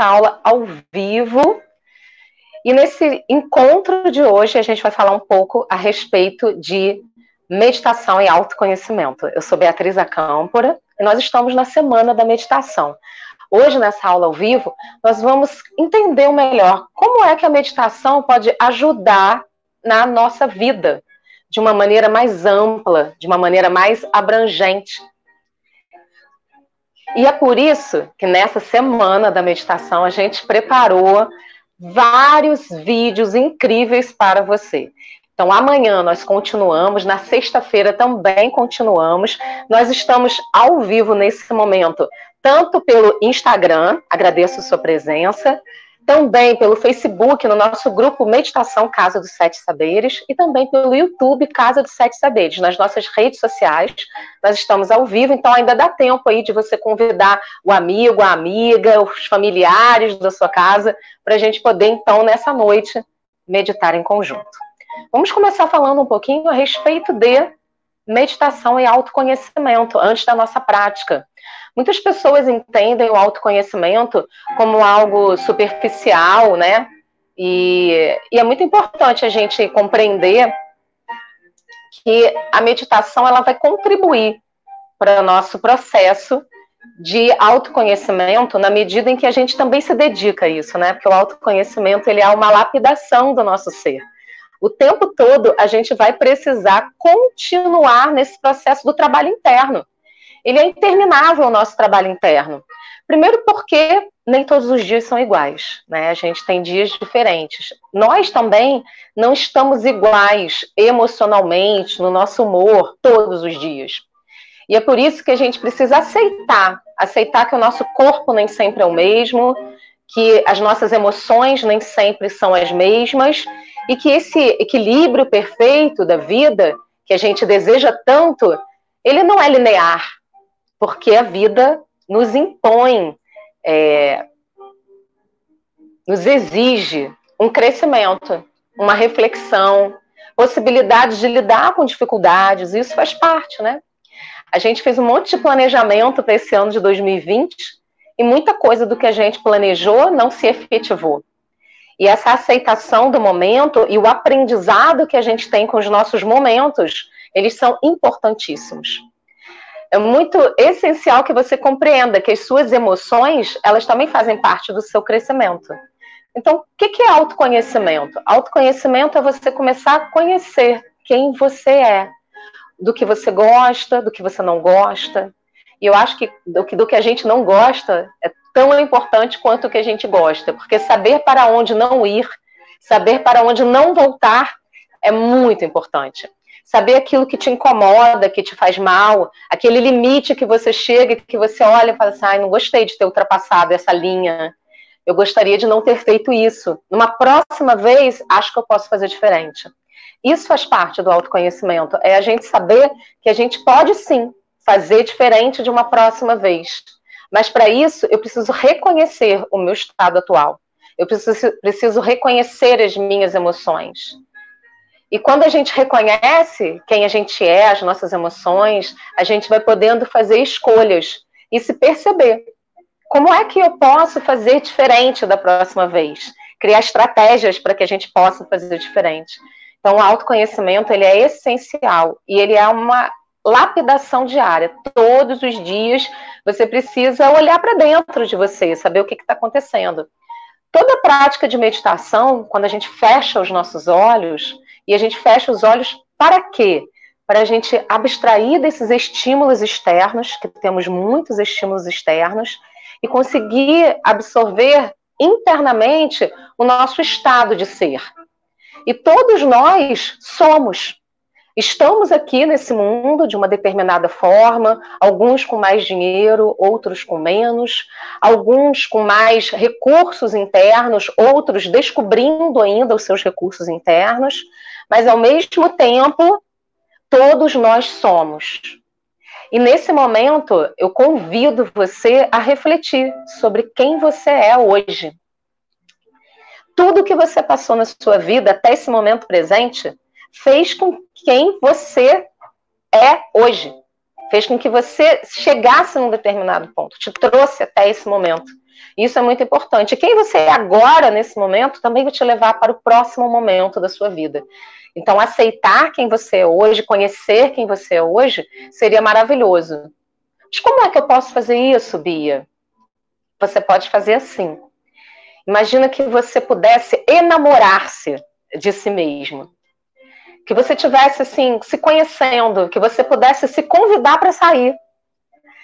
nossa aula ao vivo. E nesse encontro de hoje, a gente vai falar um pouco a respeito de meditação e autoconhecimento. Eu sou Beatriz Acâmpora e nós estamos na semana da meditação. Hoje, nessa aula ao vivo, nós vamos entender melhor como é que a meditação pode ajudar na nossa vida de uma maneira mais ampla, de uma maneira mais abrangente. E é por isso que nessa semana da meditação a gente preparou vários vídeos incríveis para você. Então, amanhã nós continuamos, na sexta-feira também continuamos. Nós estamos ao vivo nesse momento, tanto pelo Instagram, agradeço sua presença, também pelo Facebook, no nosso grupo Meditação Casa dos Sete Saberes, e também pelo YouTube Casa dos Sete Saberes, nas nossas redes sociais. Nós estamos ao vivo, então ainda dá tempo aí de você convidar o amigo, a amiga, os familiares da sua casa, para a gente poder, então, nessa noite, meditar em conjunto. Vamos começar falando um pouquinho a respeito de meditação e autoconhecimento, antes da nossa prática. Muitas pessoas entendem o autoconhecimento como algo superficial, né? E, e é muito importante a gente compreender que a meditação ela vai contribuir para o nosso processo de autoconhecimento na medida em que a gente também se dedica a isso, né? Porque o autoconhecimento ele é uma lapidação do nosso ser. O tempo todo a gente vai precisar continuar nesse processo do trabalho interno ele é interminável o nosso trabalho interno. Primeiro porque nem todos os dias são iguais, né? A gente tem dias diferentes. Nós também não estamos iguais emocionalmente, no nosso humor, todos os dias. E é por isso que a gente precisa aceitar, aceitar que o nosso corpo nem sempre é o mesmo, que as nossas emoções nem sempre são as mesmas, e que esse equilíbrio perfeito da vida, que a gente deseja tanto, ele não é linear, porque a vida nos impõe, é, nos exige um crescimento, uma reflexão, possibilidades de lidar com dificuldades, isso faz parte, né? A gente fez um monte de planejamento para esse ano de 2020 e muita coisa do que a gente planejou não se efetivou. E essa aceitação do momento e o aprendizado que a gente tem com os nossos momentos, eles são importantíssimos é muito essencial que você compreenda que as suas emoções, elas também fazem parte do seu crescimento. Então, o que é autoconhecimento? Autoconhecimento é você começar a conhecer quem você é, do que você gosta, do que você não gosta. E eu acho que do que, do que a gente não gosta é tão importante quanto o que a gente gosta, porque saber para onde não ir, saber para onde não voltar, é muito importante saber aquilo que te incomoda, que te faz mal, aquele limite que você chega, que você olha e fala assim, ai, não gostei de ter ultrapassado essa linha, eu gostaria de não ter feito isso. Numa próxima vez, acho que eu posso fazer diferente. Isso faz parte do autoconhecimento, é a gente saber que a gente pode sim fazer diferente de uma próxima vez. Mas para isso, eu preciso reconhecer o meu estado atual. Eu preciso, preciso reconhecer as minhas emoções. E quando a gente reconhece quem a gente é, as nossas emoções, a gente vai podendo fazer escolhas e se perceber. Como é que eu posso fazer diferente da próxima vez? Criar estratégias para que a gente possa fazer diferente. Então, o autoconhecimento ele é essencial e ele é uma lapidação diária. Todos os dias você precisa olhar para dentro de você, saber o que está acontecendo. Toda prática de meditação, quando a gente fecha os nossos olhos, e a gente fecha os olhos para quê? Para a gente abstrair desses estímulos externos, que temos muitos estímulos externos, e conseguir absorver internamente o nosso estado de ser. E todos nós somos. Estamos aqui nesse mundo de uma determinada forma, alguns com mais dinheiro, outros com menos, alguns com mais recursos internos, outros descobrindo ainda os seus recursos internos, mas ao mesmo tempo, todos nós somos. E nesse momento, eu convido você a refletir sobre quem você é hoje. Tudo que você passou na sua vida até esse momento presente fez com quem você é hoje. Fez com que você chegasse num determinado ponto, te trouxe até esse momento. Isso é muito importante. quem você é agora, nesse momento, também vai te levar para o próximo momento da sua vida. Então, aceitar quem você é hoje, conhecer quem você é hoje, seria maravilhoso. Mas como é que eu posso fazer isso, Bia? Você pode fazer assim. Imagina que você pudesse enamorar-se de si mesmo. Que você tivesse assim, se conhecendo, que você pudesse se convidar para sair.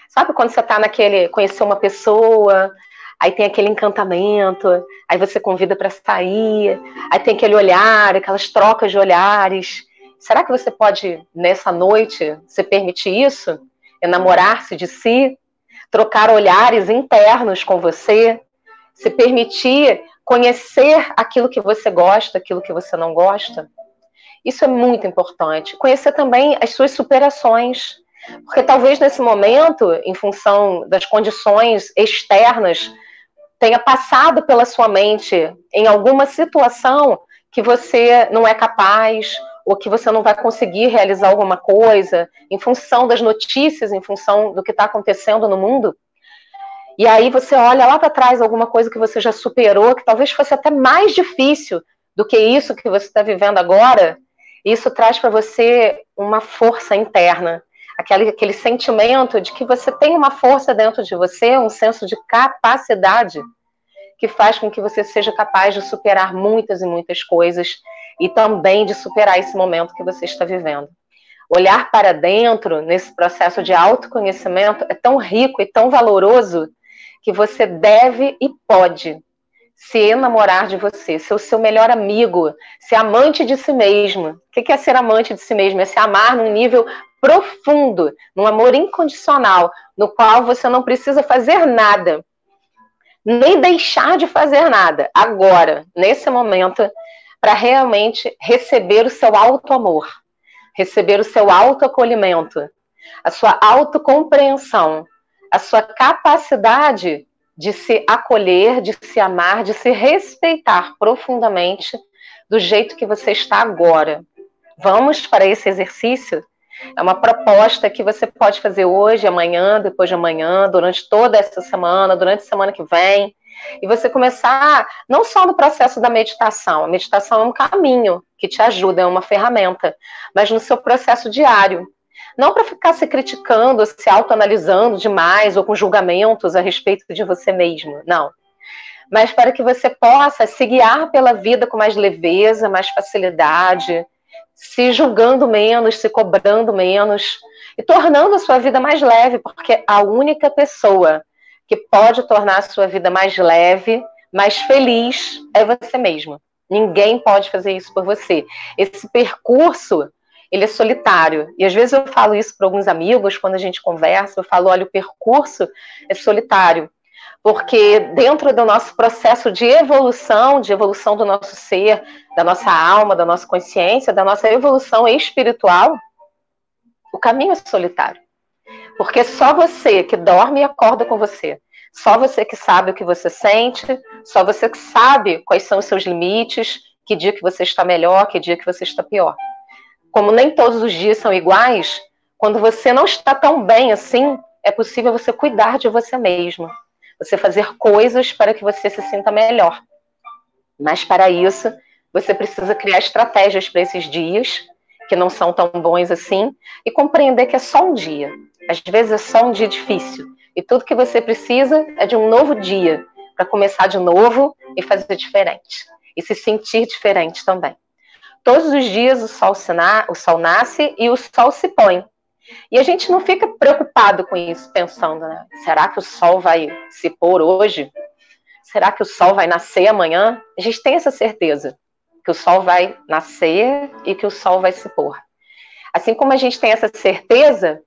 Sabe quando você está naquele, conhecer uma pessoa, aí tem aquele encantamento, aí você convida para sair, aí tem aquele olhar, aquelas trocas de olhares. Será que você pode, nessa noite, se permitir isso? Enamorar-se de si? Trocar olhares internos com você? Se permitir conhecer aquilo que você gosta, aquilo que você não gosta? Isso é muito importante. Conhecer também as suas superações. Porque talvez nesse momento, em função das condições externas tenha passado pela sua mente em alguma situação que você não é capaz ou que você não vai conseguir realizar alguma coisa em função das notícias, em função do que está acontecendo no mundo. E aí você olha lá para trás alguma coisa que você já superou, que talvez fosse até mais difícil do que isso que você está vivendo agora. Isso traz para você uma força interna aquele, aquele sentimento de que você tem uma força dentro de você, um senso de capacidade que faz com que você seja capaz de superar muitas e muitas coisas e também de superar esse momento que você está vivendo. Olhar para dentro nesse processo de autoconhecimento é tão rico e tão valoroso que você deve e pode se enamorar de você, ser o seu melhor amigo, ser amante de si mesmo. O que é ser amante de si mesmo? É se amar num nível profundo, num amor incondicional, no qual você não precisa fazer nada, nem deixar de fazer nada, agora, nesse momento, para realmente receber o seu auto-amor, receber o seu auto-acolhimento, a sua autocompreensão, a sua capacidade de se acolher, de se amar, de se respeitar profundamente do jeito que você está agora. Vamos para esse exercício? É uma proposta que você pode fazer hoje, amanhã, depois de amanhã, durante toda essa semana, durante a semana que vem. E você começar não só no processo da meditação, a meditação é um caminho que te ajuda, é uma ferramenta, mas no seu processo diário. Não para ficar se criticando, se autoanalisando demais ou com julgamentos a respeito de você mesmo, não. Mas para que você possa se guiar pela vida com mais leveza, mais facilidade, se julgando menos, se cobrando menos e tornando a sua vida mais leve, porque a única pessoa que pode tornar a sua vida mais leve, mais feliz, é você mesmo. Ninguém pode fazer isso por você. Esse percurso, ele é solitário. E às vezes eu falo isso para alguns amigos, quando a gente conversa, eu falo, olha, o percurso é solitário porque dentro do nosso processo de evolução, de evolução do nosso ser, da nossa alma, da nossa consciência, da nossa evolução espiritual, o caminho é solitário. Porque só você que dorme e acorda com você, só você que sabe o que você sente, só você que sabe quais são os seus limites, que dia que você está melhor, que dia que você está pior. Como nem todos os dias são iguais, quando você não está tão bem assim, é possível você cuidar de você mesmo você fazer coisas para que você se sinta melhor. Mas para isso, você precisa criar estratégias para esses dias, que não são tão bons assim, e compreender que é só um dia. Às vezes é só um dia difícil. E tudo que você precisa é de um novo dia, para começar de novo e fazer diferente. E se sentir diferente também. Todos os dias o sol, o sol nasce e o sol se põe. E a gente não fica preocupado com isso, pensando, né? Será que o sol vai se pôr hoje? Será que o sol vai nascer amanhã? A gente tem essa certeza que o sol vai nascer e que o sol vai se pôr. Assim como a gente tem essa certeza,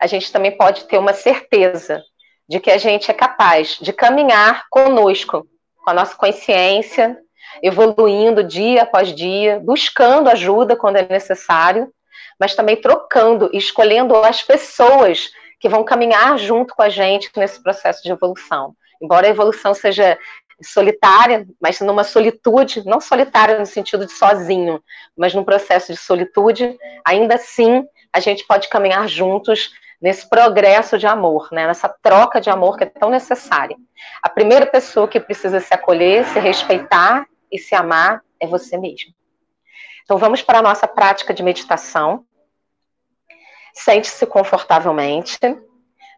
a gente também pode ter uma certeza de que a gente é capaz de caminhar conosco, com a nossa consciência, evoluindo dia após dia, buscando ajuda quando é necessário, mas também trocando escolhendo as pessoas que vão caminhar junto com a gente nesse processo de evolução. Embora a evolução seja solitária, mas numa solitude, não solitária no sentido de sozinho, mas num processo de solitude, ainda assim a gente pode caminhar juntos nesse progresso de amor, né? nessa troca de amor que é tão necessária. A primeira pessoa que precisa se acolher, se respeitar e se amar é você mesmo. Então vamos para a nossa prática de meditação. Sente-se confortavelmente,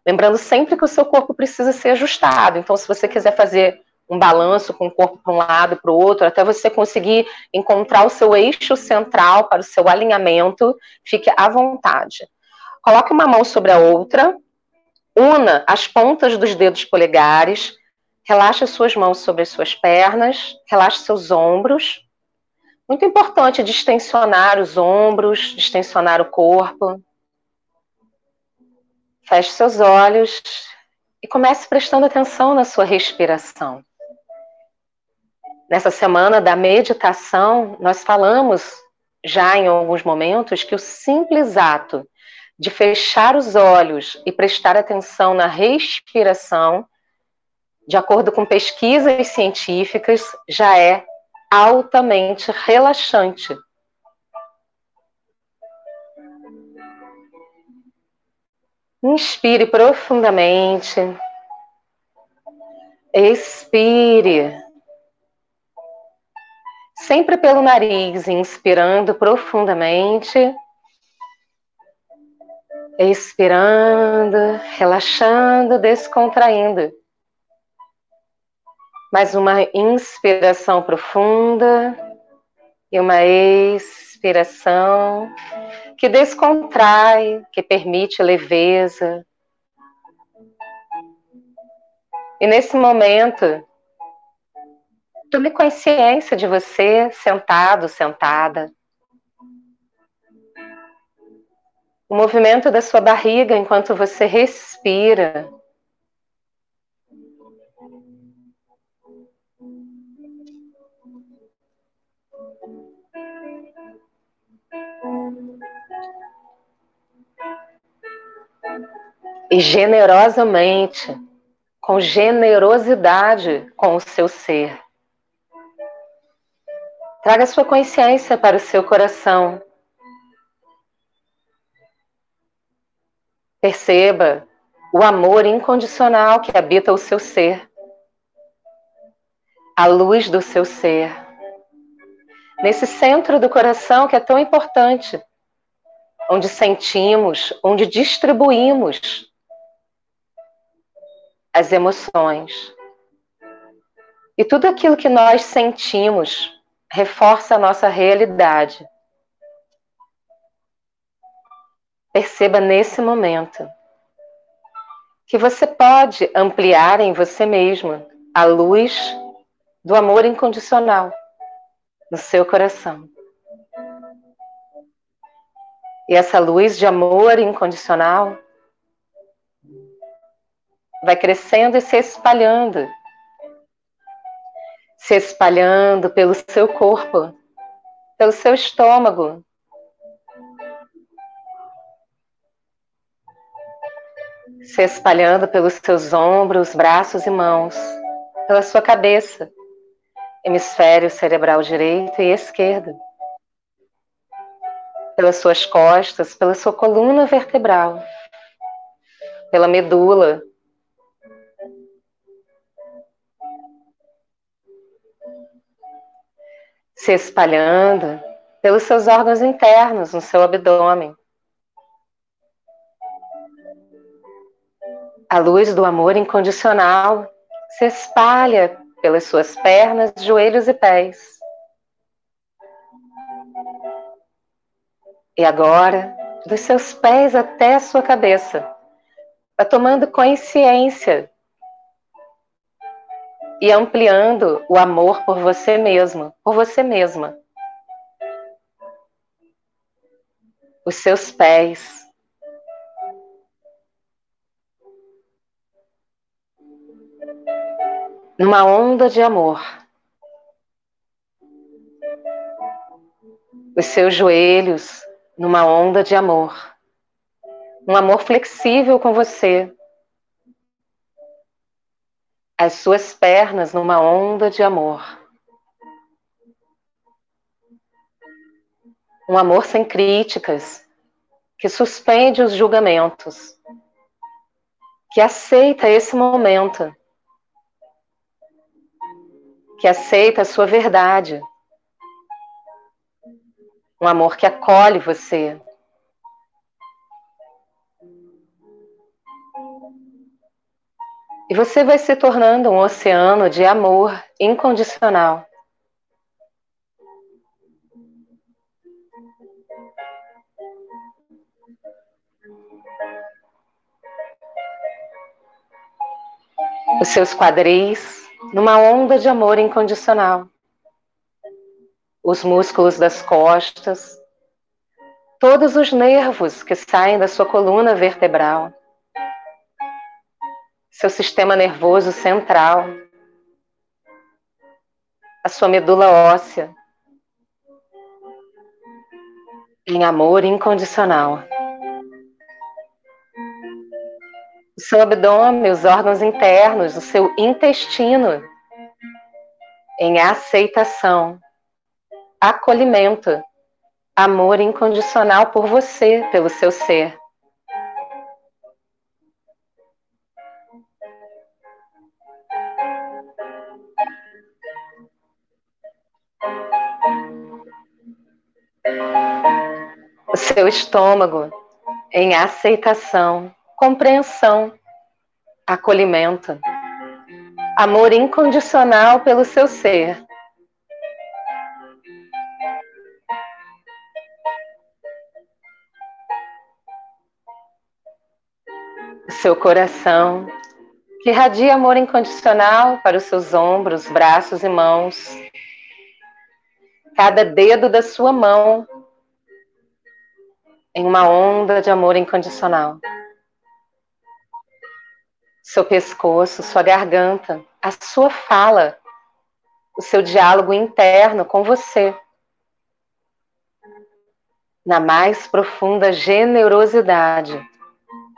lembrando sempre que o seu corpo precisa ser ajustado. Então, se você quiser fazer um balanço com o corpo para um lado e para o outro, até você conseguir encontrar o seu eixo central para o seu alinhamento, fique à vontade. Coloque uma mão sobre a outra, una as pontas dos dedos polegares, relaxe suas mãos sobre as suas pernas, relaxe seus ombros. Muito importante distensionar os ombros, distensionar o corpo. Feche seus olhos e comece prestando atenção na sua respiração. Nessa semana da meditação, nós falamos já em alguns momentos que o simples ato de fechar os olhos e prestar atenção na respiração, de acordo com pesquisas científicas, já é altamente relaxante. Inspire profundamente. Expire sempre pelo nariz, inspirando profundamente, expirando, relaxando, descontraindo. Mais uma inspiração profunda e uma expiração que descontrai, que permite leveza. E nesse momento, Tome consciência de você sentado, sentada. O movimento da sua barriga enquanto você respira. E generosamente, com generosidade com o seu ser. Traga sua consciência para o seu coração. Perceba o amor incondicional que habita o seu ser, a luz do seu ser, nesse centro do coração que é tão importante, onde sentimos, onde distribuímos as emoções. E tudo aquilo que nós sentimos reforça a nossa realidade. Perceba nesse momento que você pode ampliar em você mesmo a luz do amor incondicional no seu coração. E essa luz de amor incondicional vai crescendo e se espalhando. Se espalhando pelo seu corpo, pelo seu estômago. Se espalhando pelos seus ombros, braços e mãos, pela sua cabeça, hemisfério cerebral direito e esquerdo, pelas suas costas, pela sua coluna vertebral, pela medula, se espalhando pelos seus órgãos internos, no seu abdômen. A luz do amor incondicional se espalha pelas suas pernas, joelhos e pés. E agora, dos seus pés até a sua cabeça, vai tomando consciência e ampliando o amor por você mesmo, por você mesma. Os seus pés. Numa onda de amor. Os seus joelhos numa onda de amor. Um amor flexível com você, as suas pernas numa onda de amor. Um amor sem críticas, que suspende os julgamentos, que aceita esse momento, que aceita a sua verdade, um amor que acolhe você. E você vai se tornando um oceano de amor incondicional. Os seus quadris numa onda de amor incondicional. Os músculos das costas, todos os nervos que saem da sua coluna vertebral seu sistema nervoso central, a sua medula óssea, em amor incondicional. O seu abdômen, os órgãos internos, o seu intestino, em aceitação, acolhimento, amor incondicional por você, pelo seu ser. O seu estômago em aceitação, compreensão, acolhimento, amor incondicional pelo seu ser. O seu coração que irradia amor incondicional para os seus ombros, braços e mãos. Cada dedo da sua mão em uma onda de amor incondicional. Seu pescoço, sua garganta, a sua fala, o seu diálogo interno com você. Na mais profunda generosidade,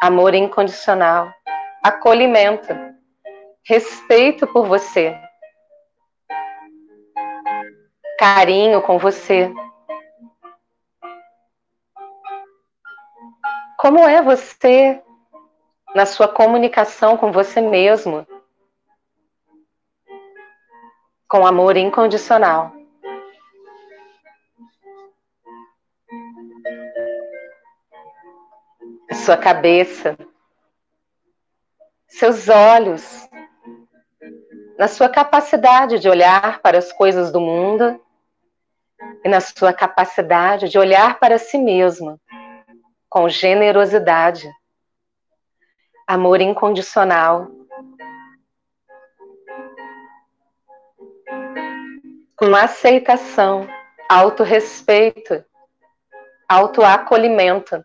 amor incondicional, acolhimento, respeito por você, carinho com você, Como é você na sua comunicação com você mesmo? Com amor incondicional. Sua cabeça, seus olhos, na sua capacidade de olhar para as coisas do mundo e na sua capacidade de olhar para si mesmo com generosidade, amor incondicional, com aceitação, autorrespeito, autoacolhimento,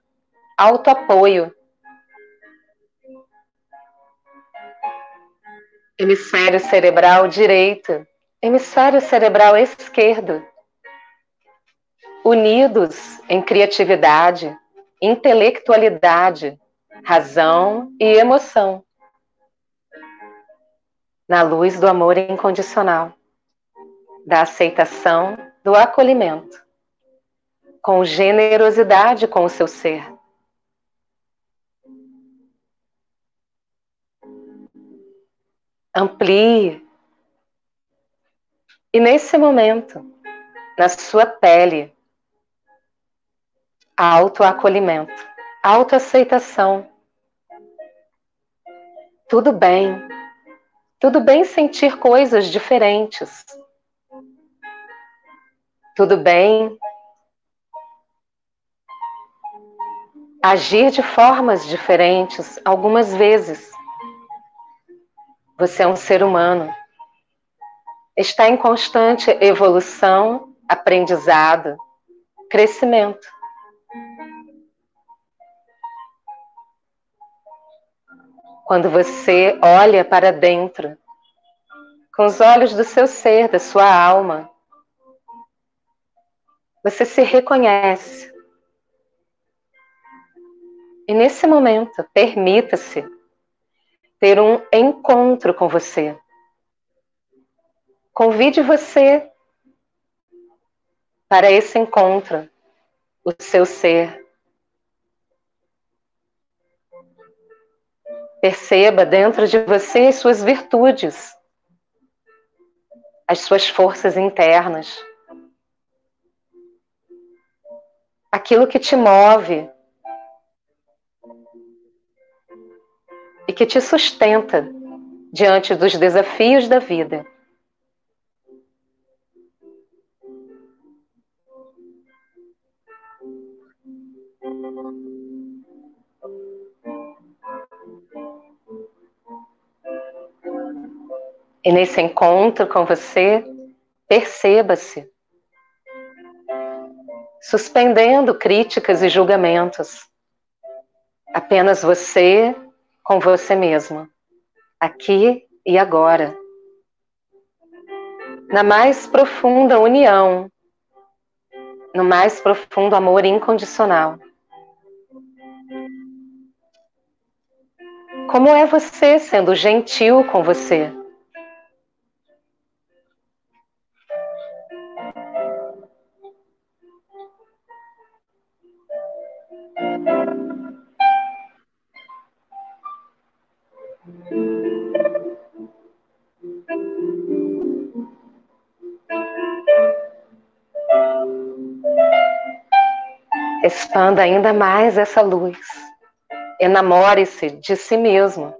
autoapoio. Hemisfério cerebral direito, hemisfério cerebral esquerdo, unidos em criatividade, intelectualidade, razão e emoção. Na luz do amor incondicional, da aceitação, do acolhimento, com generosidade com o seu ser. Amplie. E nesse momento, na sua pele, autoacolhimento, autoaceitação. Tudo bem. Tudo bem sentir coisas diferentes. Tudo bem agir de formas diferentes algumas vezes. Você é um ser humano. Está em constante evolução, aprendizado, crescimento. Quando você olha para dentro, com os olhos do seu ser, da sua alma, você se reconhece. E nesse momento, permita-se ter um encontro com você. Convide você para esse encontro, o seu ser, Perceba dentro de você as suas virtudes, as suas forças internas, aquilo que te move e que te sustenta diante dos desafios da vida. E nesse encontro com você, perceba-se, suspendendo críticas e julgamentos. Apenas você com você mesmo, aqui e agora. Na mais profunda união, no mais profundo amor incondicional. Como é você sendo gentil com você? Expanda ainda mais essa luz. Enamore-se de si mesmo.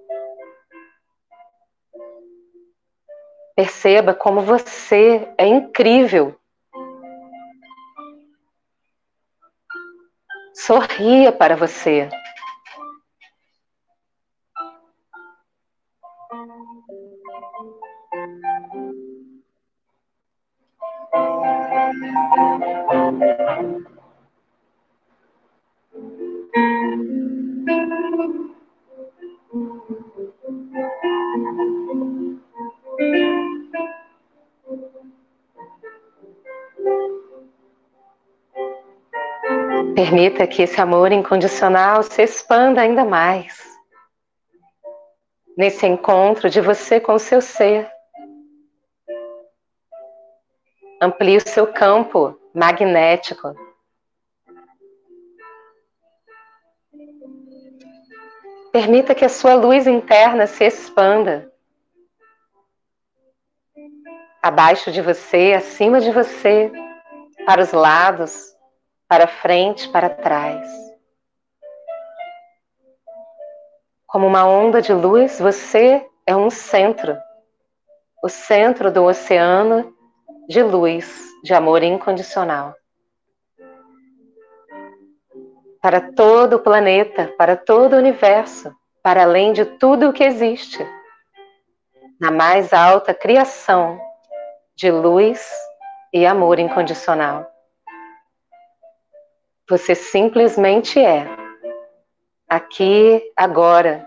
Perceba como você é incrível. Sorria para você. Permita que esse amor incondicional se expanda ainda mais. Nesse encontro de você com o seu ser. Amplie o seu campo magnético. Permita que a sua luz interna se expanda. Abaixo de você, acima de você, para os lados, para frente, para trás. Como uma onda de luz, você é um centro, o centro do oceano de luz, de amor incondicional. Para todo o planeta, para todo o universo, para além de tudo o que existe, na mais alta criação de luz e amor incondicional. Você simplesmente é. Aqui, agora.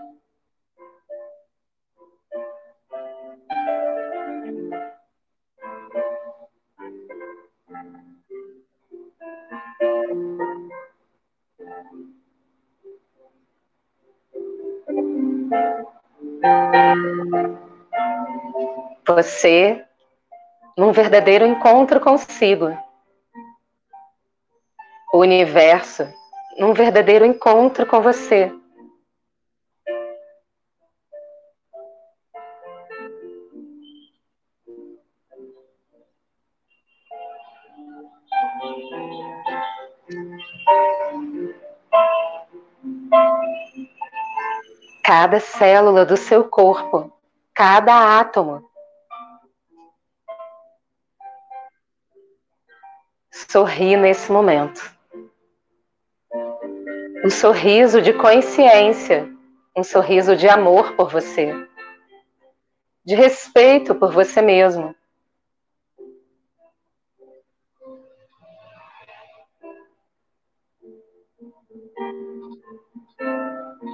Você, num verdadeiro encontro consigo o universo num verdadeiro encontro com você. Cada célula do seu corpo, cada átomo, sorri nesse momento um sorriso de consciência, um sorriso de amor por você, de respeito por você mesmo.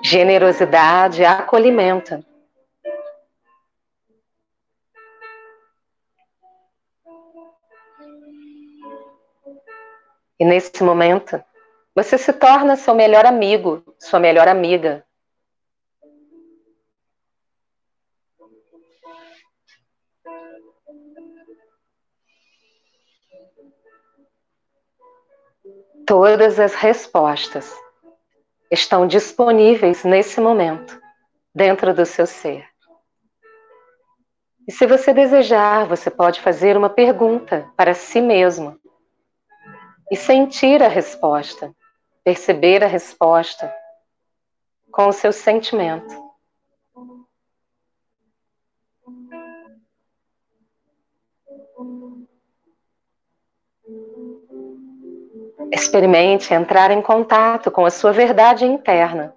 Generosidade, acolhimento. E nesse momento, você se torna seu melhor amigo, sua melhor amiga. Todas as respostas estão disponíveis nesse momento dentro do seu ser. E se você desejar, você pode fazer uma pergunta para si mesmo e sentir a resposta, perceber a resposta com o seu sentimento. Experimente entrar em contato com a sua verdade interna.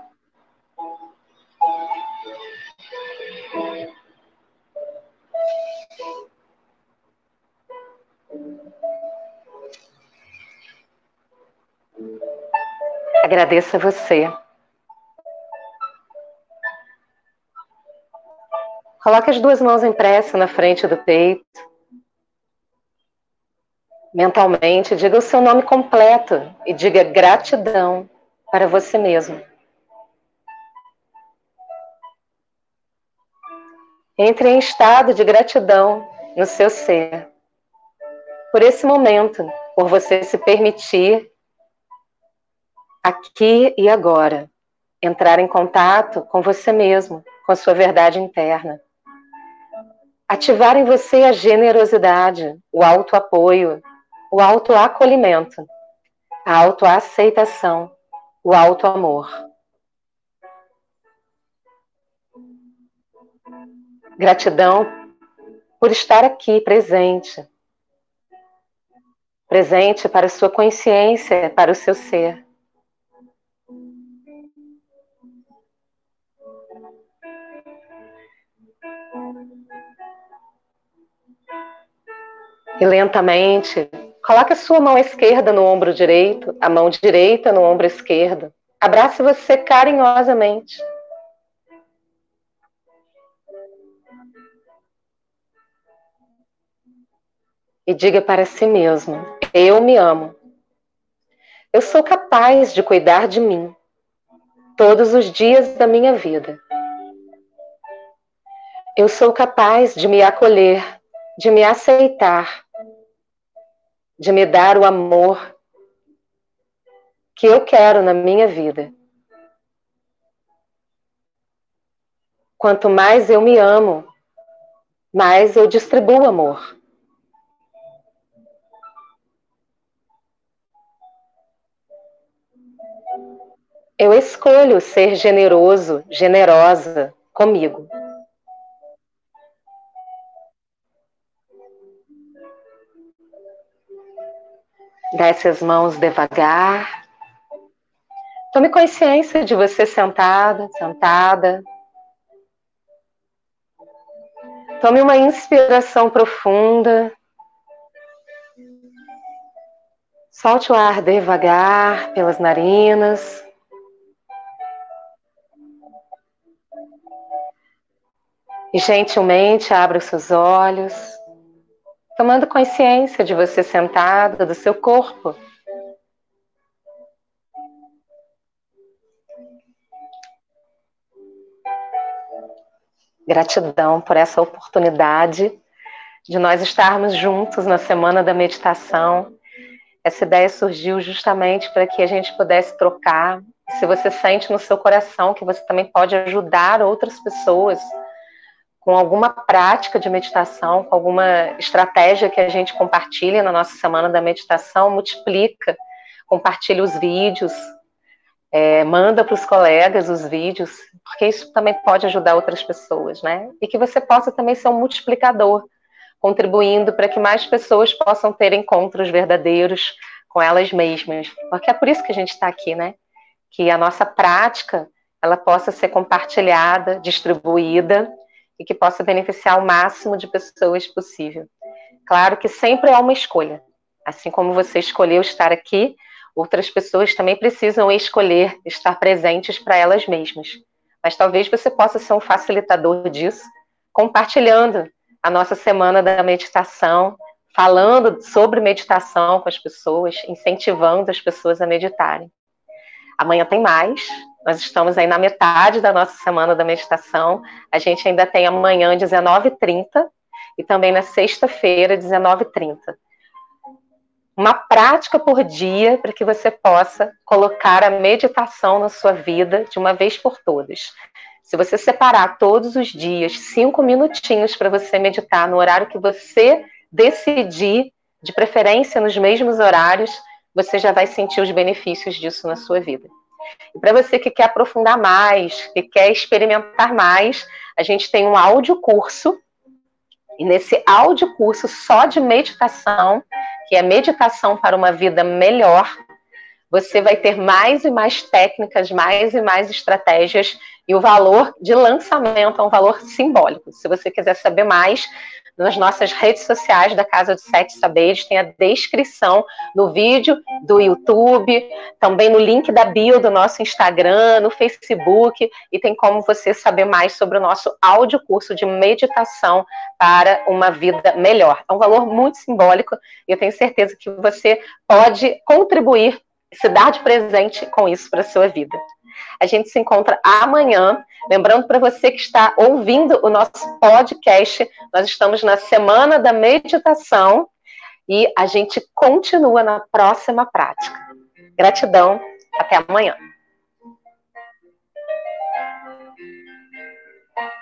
Agradeço a você. Coloque as duas mãos prece na frente do peito. Mentalmente, diga o seu nome completo e diga gratidão para você mesmo. Entre em estado de gratidão no seu ser. Por esse momento, por você se permitir aqui e agora, entrar em contato com você mesmo, com a sua verdade interna. Ativar em você a generosidade, o autoapoio, o autoacolhimento, a autoaceitação, o autoamor. Gratidão por estar aqui presente. Presente para a sua consciência, para o seu ser. E lentamente, coloque a sua mão esquerda no ombro direito, a mão direita no ombro esquerdo. Abrace você carinhosamente. E diga para si mesmo: Eu me amo. Eu sou capaz de cuidar de mim todos os dias da minha vida. Eu sou capaz de me acolher, de me aceitar de me dar o amor que eu quero na minha vida. Quanto mais eu me amo, mais eu distribuo amor. Eu escolho ser generoso, generosa comigo. Desce as mãos devagar. Tome consciência de você sentada, sentada. Tome uma inspiração profunda. Solte o ar devagar pelas narinas. E gentilmente abra os seus olhos tomando consciência de você sentada, do seu corpo. Gratidão por essa oportunidade de nós estarmos juntos na semana da meditação. Essa ideia surgiu justamente para que a gente pudesse trocar. Se você sente no seu coração que você também pode ajudar outras pessoas com alguma prática de meditação, com alguma estratégia que a gente compartilha na nossa semana da meditação, multiplica, compartilha os vídeos, é, manda para os colegas os vídeos, porque isso também pode ajudar outras pessoas, né? E que você possa também ser um multiplicador, contribuindo para que mais pessoas possam ter encontros verdadeiros com elas mesmas, porque é por isso que a gente está aqui, né? Que a nossa prática ela possa ser compartilhada, distribuída e que possa beneficiar o máximo de pessoas possível. Claro que sempre é uma escolha. Assim como você escolheu estar aqui, Outras pessoas também precisam escolher estar presentes para elas mesmas. Mas talvez você possa ser um facilitador disso, compartilhando a nossa semana da meditação, falando sobre meditação com as pessoas, incentivando as pessoas a meditarem. Amanhã tem mais. Nós estamos aí na metade da nossa semana da meditação. A gente ainda tem amanhã, 19h30, e também na sexta-feira, 19h30 uma prática por dia para que você possa colocar a meditação na sua vida de uma vez por todas. Se você separar todos os dias cinco minutinhos para você meditar no horário que você decidir, de preferência nos mesmos horários, você já vai sentir os benefícios disso na sua vida. E para você que quer aprofundar mais, que quer experimentar mais, a gente tem um áudio curso. E nesse áudio curso só de meditação, que é meditação para uma vida melhor, você vai ter mais e mais técnicas, mais e mais estratégias, e o valor de lançamento é um valor simbólico. Se você quiser saber mais, nas nossas redes sociais da Casa dos Sete Saberes, tem a descrição do vídeo do YouTube, também no link da bio do nosso Instagram, no Facebook, e tem como você saber mais sobre o nosso áudio curso de meditação para uma vida melhor. É um valor muito simbólico e eu tenho certeza que você pode contribuir, se dar de presente com isso para a sua vida. A gente se encontra amanhã. Lembrando para você que está ouvindo o nosso podcast, nós estamos na semana da meditação e a gente continua na próxima prática. Gratidão, até amanhã.